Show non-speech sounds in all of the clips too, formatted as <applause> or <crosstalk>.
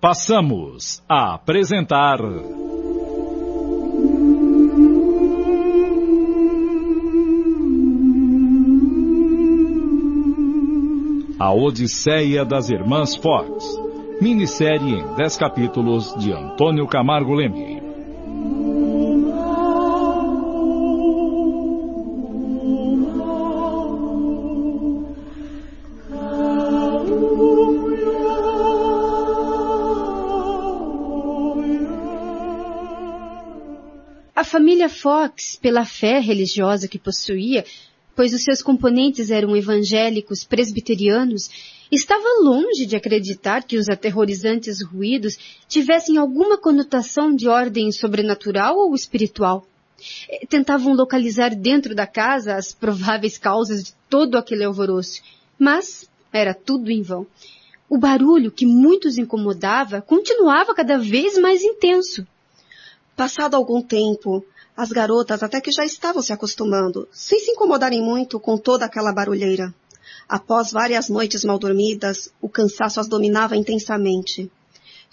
Passamos a apresentar. A Odisseia das Irmãs Fox. Minissérie em 10 capítulos de Antônio Camargo Leme. A família Fox, pela fé religiosa que possuía, pois os seus componentes eram evangélicos presbiterianos, estava longe de acreditar que os aterrorizantes ruídos tivessem alguma conotação de ordem sobrenatural ou espiritual. Eh, Tentavam localizar dentro da casa as prováveis causas de todo aquele alvoroço, mas era tudo em vão. O barulho que muitos incomodava continuava cada vez mais intenso. Passado algum tempo, as garotas até que já estavam se acostumando, sem se incomodarem muito com toda aquela barulheira. Após várias noites mal dormidas, o cansaço as dominava intensamente.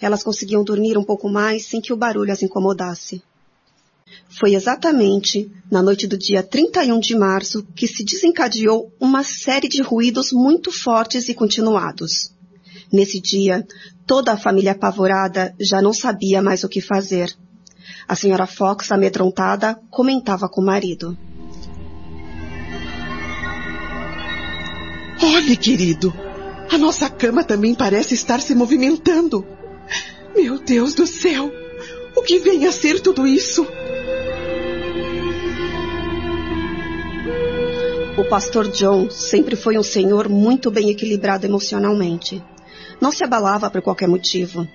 Elas conseguiam dormir um pouco mais sem que o barulho as incomodasse. Foi exatamente na noite do dia 31 de março que se desencadeou uma série de ruídos muito fortes e continuados. Nesse dia, toda a família apavorada já não sabia mais o que fazer. A senhora Fox, amedrontada, comentava com o marido. Olhe, querido, a nossa cama também parece estar se movimentando. Meu Deus do céu, o que vem a ser tudo isso? O pastor John sempre foi um senhor muito bem equilibrado emocionalmente. Não se abalava por qualquer motivo.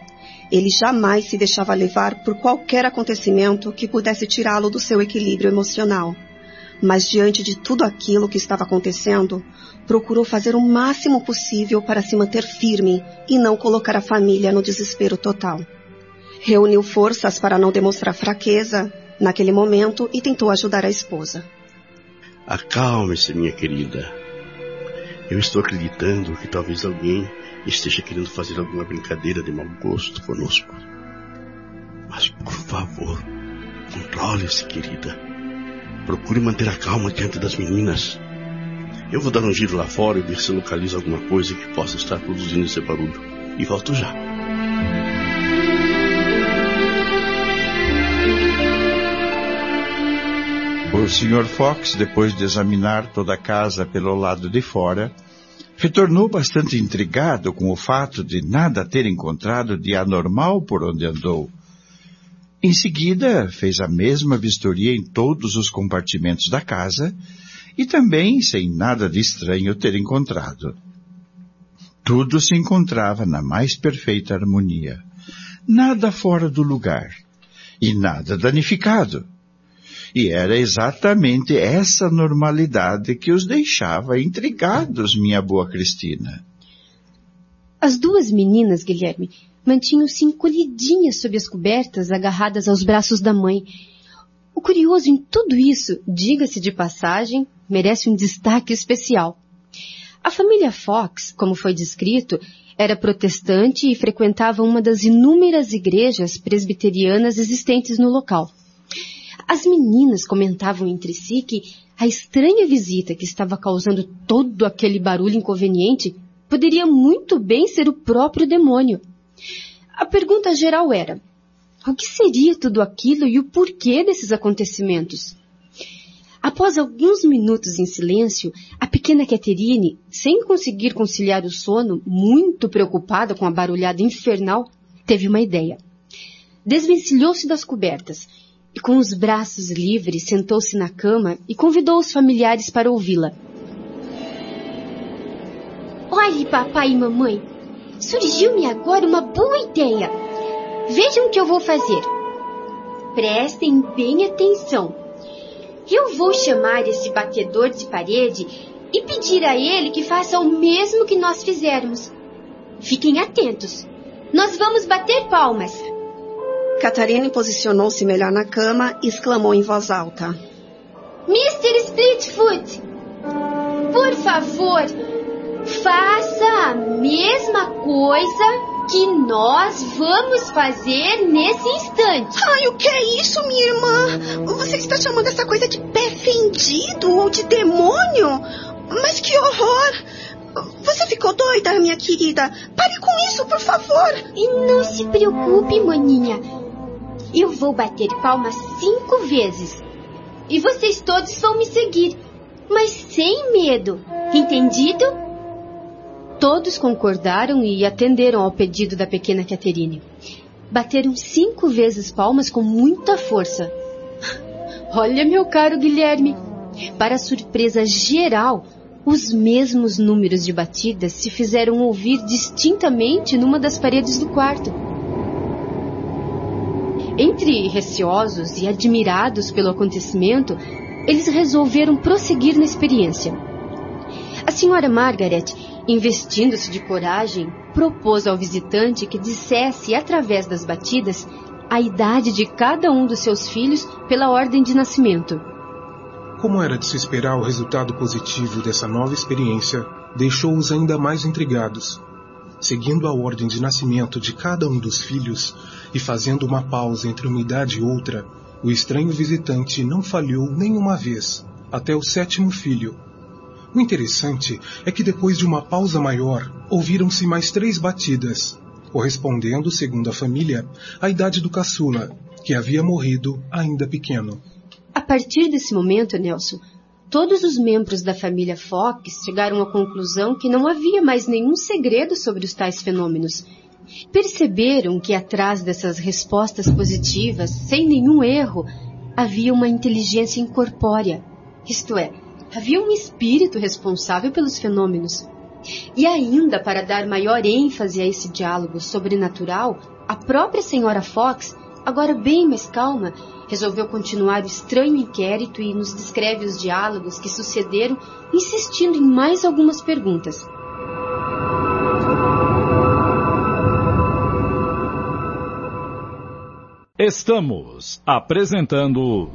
Ele jamais se deixava levar por qualquer acontecimento que pudesse tirá-lo do seu equilíbrio emocional. Mas diante de tudo aquilo que estava acontecendo, procurou fazer o máximo possível para se manter firme e não colocar a família no desespero total. Reuniu forças para não demonstrar fraqueza naquele momento e tentou ajudar a esposa. Acalme-se, minha querida. Eu estou acreditando que talvez alguém esteja querendo fazer alguma brincadeira de mau gosto conosco. Mas, por favor, controle-se, querida. Procure manter a calma diante das meninas. Eu vou dar um giro lá fora e ver se localizo alguma coisa que possa estar produzindo esse barulho. E volto já. O Sr. Fox, depois de examinar toda a casa pelo lado de fora, retornou bastante intrigado com o fato de nada ter encontrado de anormal por onde andou. Em seguida, fez a mesma vistoria em todos os compartimentos da casa e também sem nada de estranho ter encontrado. Tudo se encontrava na mais perfeita harmonia. Nada fora do lugar e nada danificado. E era exatamente essa normalidade que os deixava intrigados, minha boa Cristina. As duas meninas, Guilherme, mantinham-se encolhidinhas sob as cobertas, agarradas aos braços da mãe. O curioso em tudo isso, diga-se de passagem, merece um destaque especial. A família Fox, como foi descrito, era protestante e frequentava uma das inúmeras igrejas presbiterianas existentes no local. As meninas comentavam entre si que a estranha visita que estava causando todo aquele barulho inconveniente poderia muito bem ser o próprio demônio. A pergunta geral era: o que seria tudo aquilo e o porquê desses acontecimentos? Após alguns minutos em silêncio, a pequena Catherine, sem conseguir conciliar o sono, muito preocupada com a barulhada infernal, teve uma ideia. Desvencilhou-se das cobertas e, com os braços livres, sentou-se na cama e convidou os familiares para ouvi-la. Olhe, papai e mamãe, surgiu-me agora uma boa ideia. Vejam o que eu vou fazer. Prestem bem atenção. Eu vou chamar esse batedor de parede e pedir a ele que faça o mesmo que nós fizermos. Fiquem atentos. Nós vamos bater palmas. Catarina posicionou-se melhor na cama e exclamou em voz alta. Mr. Splitfoot, por favor, faça a mesma coisa que nós vamos fazer nesse instante. Ai, o que é isso, minha irmã? Você está chamando essa coisa de pé fendido ou de demônio? Mas que horror! Você ficou doida, minha querida? Pare com isso, por favor! E não se preocupe, maninha. Eu vou bater palmas cinco vezes. E vocês todos vão me seguir, mas sem medo. Entendido? Todos concordaram e atenderam ao pedido da pequena Catherine. Bateram cinco vezes palmas com muita força. <laughs> Olha, meu caro Guilherme, para surpresa geral, os mesmos números de batidas se fizeram ouvir distintamente numa das paredes do quarto. Entre receosos e admirados pelo acontecimento, eles resolveram prosseguir na experiência. A senhora Margaret, investindo-se de coragem, propôs ao visitante que dissesse, através das batidas, a idade de cada um dos seus filhos pela ordem de nascimento. Como era de se esperar, o resultado positivo dessa nova experiência deixou-os ainda mais intrigados. Seguindo a ordem de nascimento de cada um dos filhos e fazendo uma pausa entre uma idade e outra, o estranho visitante não falhou nenhuma vez, até o sétimo filho. O interessante é que depois de uma pausa maior, ouviram-se mais três batidas, correspondendo, segundo a família, à idade do caçula, que havia morrido ainda pequeno. A partir desse momento, Nelson, todos os membros da família Fox chegaram à conclusão que não havia mais nenhum segredo sobre os tais fenômenos. Perceberam que atrás dessas respostas positivas, sem nenhum erro, havia uma inteligência incorpórea. Isto é, havia um espírito responsável pelos fenômenos. E ainda para dar maior ênfase a esse diálogo sobrenatural, a própria senhora Fox, agora bem mais calma, resolveu continuar o estranho inquérito e nos descreve os diálogos que sucederam, insistindo em mais algumas perguntas. Estamos apresentando.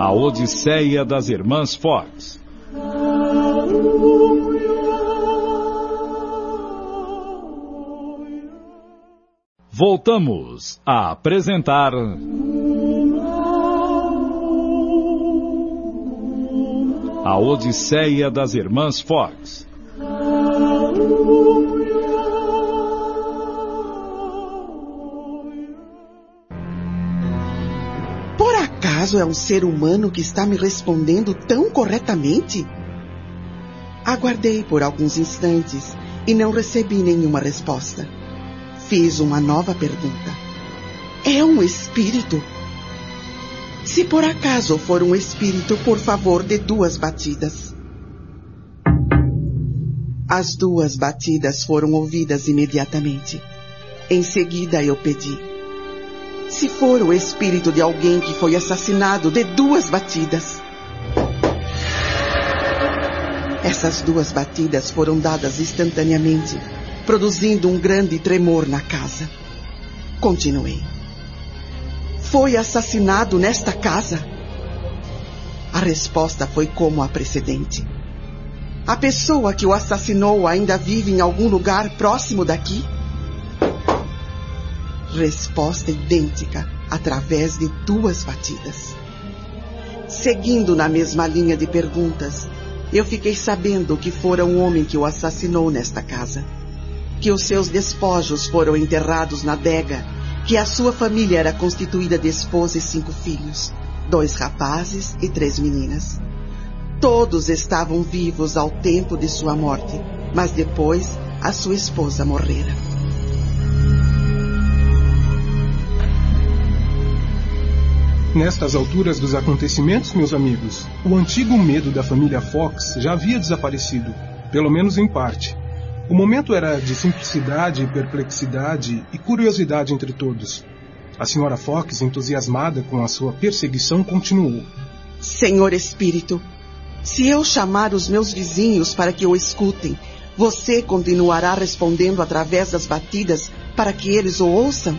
A Odisseia das Irmãs Fox. Voltamos a apresentar. A Odisseia das Irmãs Fox. Por acaso é um ser humano que está me respondendo tão corretamente? Aguardei por alguns instantes e não recebi nenhuma resposta. Fiz uma nova pergunta. É um espírito? Se por acaso for um espírito, por favor, dê duas batidas. As duas batidas foram ouvidas imediatamente. Em seguida eu pedi. Se for o espírito de alguém que foi assassinado, dê duas batidas. Essas duas batidas foram dadas instantaneamente, produzindo um grande tremor na casa. Continuei. Foi assassinado nesta casa? A resposta foi como a precedente. A pessoa que o assassinou ainda vive em algum lugar próximo daqui? Resposta idêntica através de duas batidas. Seguindo na mesma linha de perguntas, eu fiquei sabendo que fora um homem que o assassinou nesta casa. Que os seus despojos foram enterrados na adega, que a sua família era constituída de esposa e cinco filhos, dois rapazes e três meninas. Todos estavam vivos ao tempo de sua morte, mas depois a sua esposa morrera. Nestas alturas dos acontecimentos, meus amigos, o antigo medo da família Fox já havia desaparecido, pelo menos em parte. O momento era de simplicidade, perplexidade e curiosidade entre todos. A senhora Fox, entusiasmada com a sua perseguição, continuou: Senhor Espírito, se eu chamar os meus vizinhos para que o escutem, você continuará respondendo através das batidas para que eles o ouçam?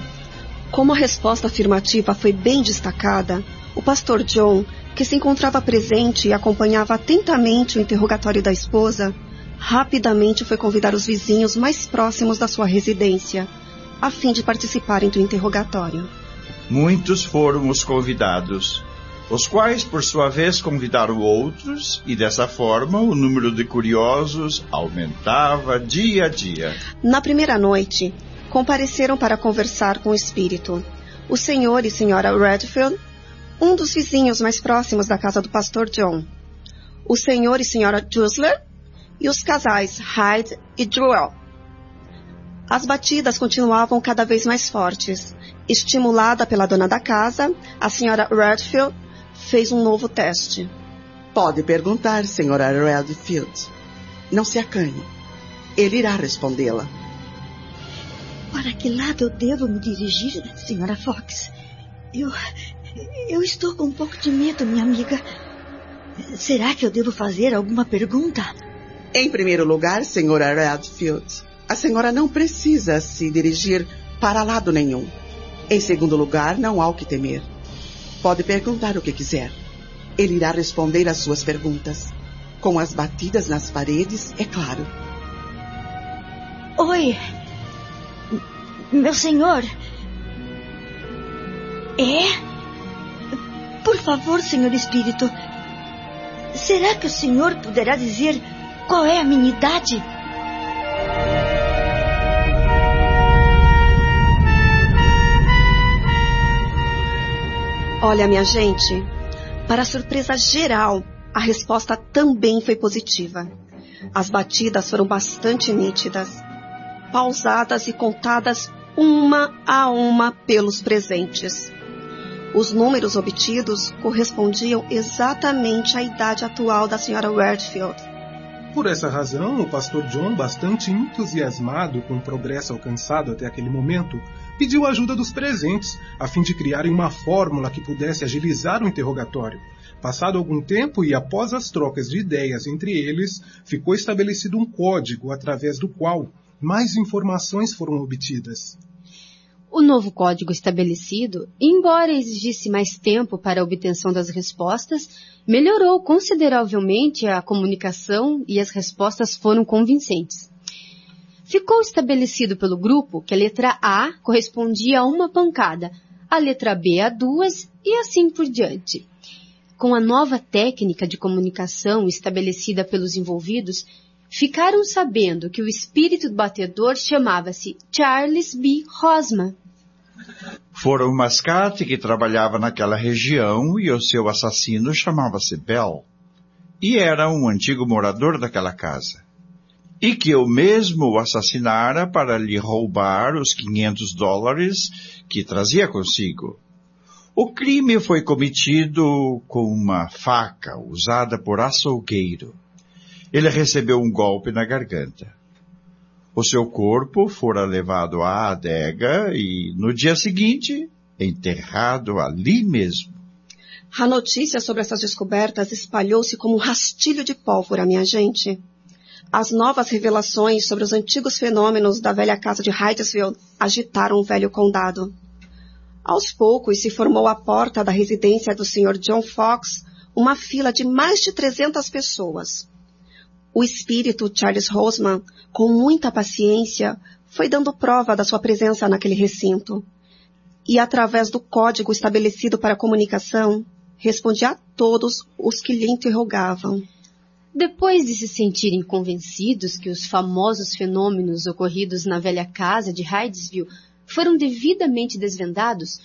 Como a resposta afirmativa foi bem destacada, o pastor John, que se encontrava presente e acompanhava atentamente o interrogatório da esposa, rapidamente foi convidar os vizinhos mais próximos da sua residência, a fim de participarem do interrogatório. Muitos foram os convidados, os quais, por sua vez, convidaram outros, e dessa forma o número de curiosos aumentava dia a dia. Na primeira noite, compareceram para conversar com o espírito o senhor e senhora Redfield, um dos vizinhos mais próximos da casa do pastor John, o senhor e senhora Jusler e os casais Hyde e Druell. As batidas continuavam cada vez mais fortes. Estimulada pela dona da casa, a senhora Redfield fez um novo teste. Pode perguntar, senhora Redfield. Não se acanhe. Ele irá respondê-la. Para que lado eu devo me dirigir, senhora Fox? Eu. Eu estou com um pouco de medo, minha amiga. Será que eu devo fazer alguma pergunta? Em primeiro lugar, senhora Redfield, a senhora não precisa se dirigir para lado nenhum. Em segundo lugar, não há o que temer. Pode perguntar o que quiser. Ele irá responder às suas perguntas. Com as batidas nas paredes, é claro. Oi. Meu senhor. É? Por favor, senhor espírito. Será que o senhor poderá dizer qual é a minha idade? Olha, minha gente, para surpresa geral, a resposta também foi positiva. As batidas foram bastante nítidas, pausadas e contadas uma a uma pelos presentes. Os números obtidos correspondiam exatamente à idade atual da senhora Redfield. Por essa razão, o pastor John, bastante entusiasmado com o progresso alcançado até aquele momento, pediu a ajuda dos presentes, a fim de criarem uma fórmula que pudesse agilizar o interrogatório. Passado algum tempo e após as trocas de ideias entre eles, ficou estabelecido um código através do qual mais informações foram obtidas. O novo código estabelecido, embora exigisse mais tempo para a obtenção das respostas, melhorou consideravelmente a comunicação e as respostas foram convincentes. Ficou estabelecido pelo grupo que a letra A correspondia a uma pancada, a letra B a duas e assim por diante. Com a nova técnica de comunicação estabelecida pelos envolvidos, ficaram sabendo que o espírito do batedor chamava-se Charles B. Rosman. Fora um mascate que trabalhava naquela região e o seu assassino chamava-se Bell. E era um antigo morador daquela casa. E que eu mesmo o assassinara para lhe roubar os 500 dólares que trazia consigo. O crime foi cometido com uma faca usada por açougueiro ele recebeu um golpe na garganta. O seu corpo fora levado à adega e, no dia seguinte, enterrado ali mesmo. A notícia sobre essas descobertas espalhou-se como um rastilho de pólvora, minha gente. As novas revelações sobre os antigos fenômenos da velha casa de Hydesville agitaram o velho condado. Aos poucos se formou à porta da residência do Sr. John Fox uma fila de mais de 300 pessoas. O espírito Charles Roseman, com muita paciência, foi dando prova da sua presença naquele recinto. E através do código estabelecido para comunicação, respondia a todos os que lhe interrogavam. Depois de se sentirem convencidos que os famosos fenômenos ocorridos na velha casa de Hydesville foram devidamente desvendados,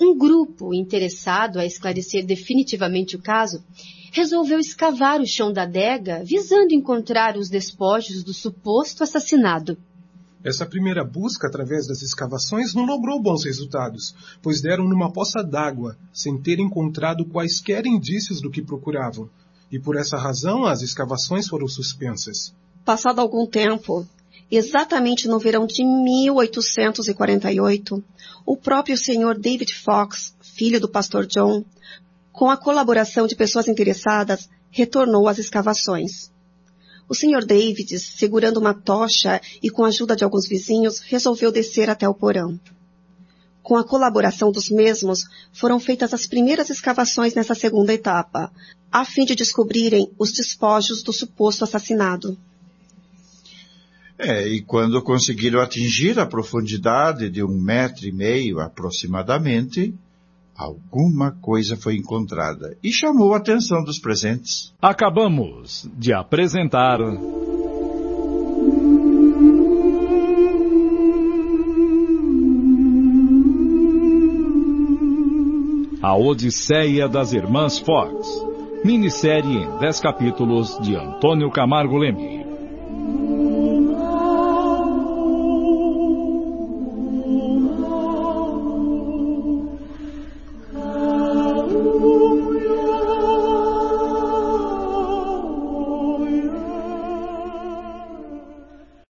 um grupo interessado a esclarecer definitivamente o caso resolveu escavar o chão da adega visando encontrar os despojos do suposto assassinado. Essa primeira busca através das escavações não logrou bons resultados, pois deram numa poça d'água, sem ter encontrado quaisquer indícios do que procuravam. E por essa razão as escavações foram suspensas. Passado algum tempo, exatamente no verão de 1848, o próprio senhor David Fox, filho do pastor John, com a colaboração de pessoas interessadas, retornou às escavações. O Sr. David, segurando uma tocha e com a ajuda de alguns vizinhos, resolveu descer até o porão. Com a colaboração dos mesmos, foram feitas as primeiras escavações nessa segunda etapa, a fim de descobrirem os despojos do suposto assassinado. É, e quando conseguiram atingir a profundidade de um metro e meio aproximadamente, alguma coisa foi encontrada e chamou a atenção dos presentes. Acabamos de apresentar. A Odisseia das Irmãs Fox. Minissérie em 10 capítulos de Antônio Camargo Leme.